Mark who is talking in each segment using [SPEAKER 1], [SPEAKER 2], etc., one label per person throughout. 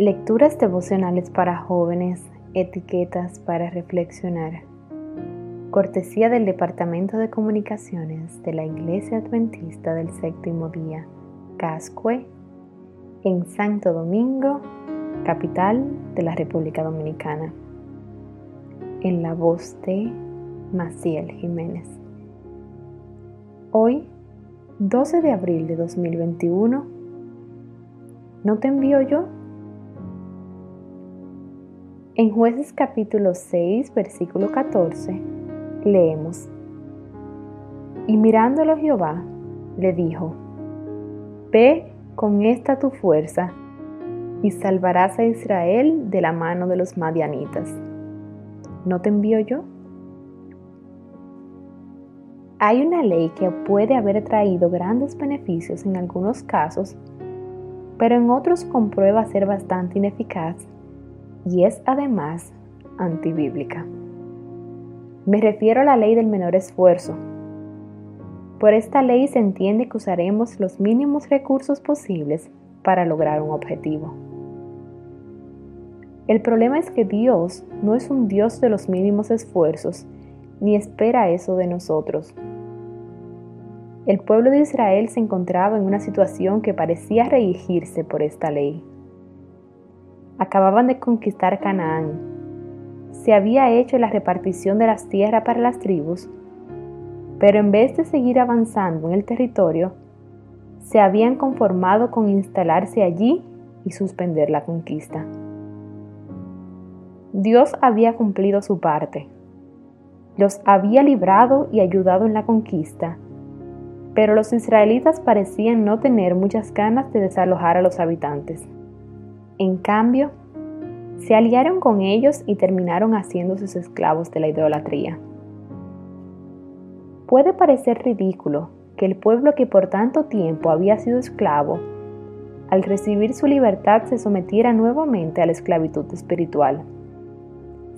[SPEAKER 1] Lecturas devocionales para jóvenes, etiquetas para reflexionar. Cortesía del Departamento de Comunicaciones de la Iglesia Adventista del Séptimo Día, Cascue, en Santo Domingo, capital de la República Dominicana. En la voz de Maciel Jiménez. Hoy, 12 de abril de 2021, ¿no te envío yo? En jueces capítulo 6, versículo 14, leemos, Y mirándolo Jehová, le dijo, Ve con esta tu fuerza, y salvarás a Israel de la mano de los madianitas. ¿No te envío yo? Hay una ley que puede haber traído grandes beneficios en algunos casos, pero en otros comprueba ser bastante ineficaz y es además antibíblica. Me refiero a la ley del menor esfuerzo. Por esta ley se entiende que usaremos los mínimos recursos posibles para lograr un objetivo. El problema es que Dios no es un Dios de los mínimos esfuerzos, ni espera eso de nosotros. El pueblo de Israel se encontraba en una situación que parecía reigirse por esta ley acababan de conquistar Canaán. Se había hecho la repartición de las tierras para las tribus, pero en vez de seguir avanzando en el territorio, se habían conformado con instalarse allí y suspender la conquista. Dios había cumplido su parte. Los había librado y ayudado en la conquista, pero los israelitas parecían no tener muchas ganas de desalojar a los habitantes. En cambio, se aliaron con ellos y terminaron haciéndose esclavos de la idolatría. Puede parecer ridículo que el pueblo que por tanto tiempo había sido esclavo, al recibir su libertad se sometiera nuevamente a la esclavitud espiritual.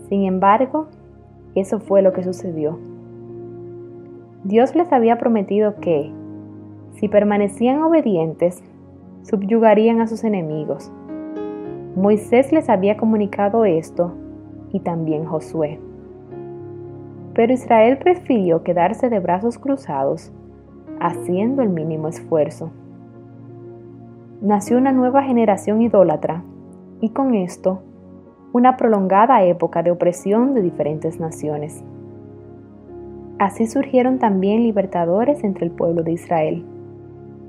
[SPEAKER 1] Sin embargo, eso fue lo que sucedió. Dios les había prometido que, si permanecían obedientes, subyugarían a sus enemigos Moisés les había comunicado esto y también Josué. Pero Israel prefirió quedarse de brazos cruzados, haciendo el mínimo esfuerzo. Nació una nueva generación idólatra y con esto una prolongada época de opresión de diferentes naciones. Así surgieron también libertadores entre el pueblo de Israel,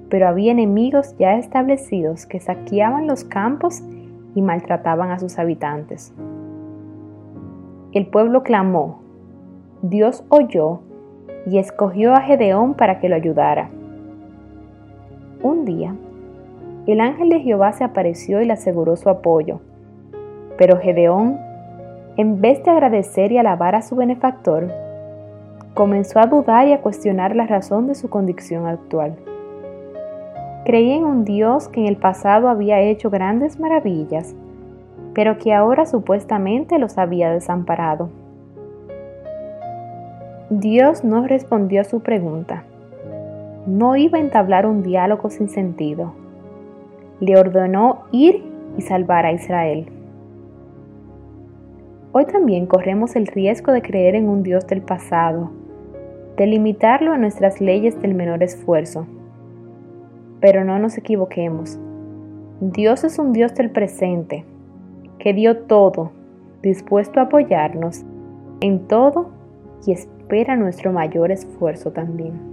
[SPEAKER 1] pero había enemigos ya establecidos que saqueaban los campos y maltrataban a sus habitantes. El pueblo clamó, Dios oyó y escogió a Gedeón para que lo ayudara. Un día, el ángel de Jehová se apareció y le aseguró su apoyo, pero Gedeón, en vez de agradecer y alabar a su benefactor, comenzó a dudar y a cuestionar la razón de su condición actual. Creía en un Dios que en el pasado había hecho grandes maravillas, pero que ahora supuestamente los había desamparado. Dios no respondió a su pregunta. No iba a entablar un diálogo sin sentido. Le ordenó ir y salvar a Israel. Hoy también corremos el riesgo de creer en un Dios del pasado, de limitarlo a nuestras leyes del menor esfuerzo pero no nos equivoquemos. Dios es un Dios del presente, que dio todo, dispuesto a apoyarnos en todo y espera nuestro mayor esfuerzo también.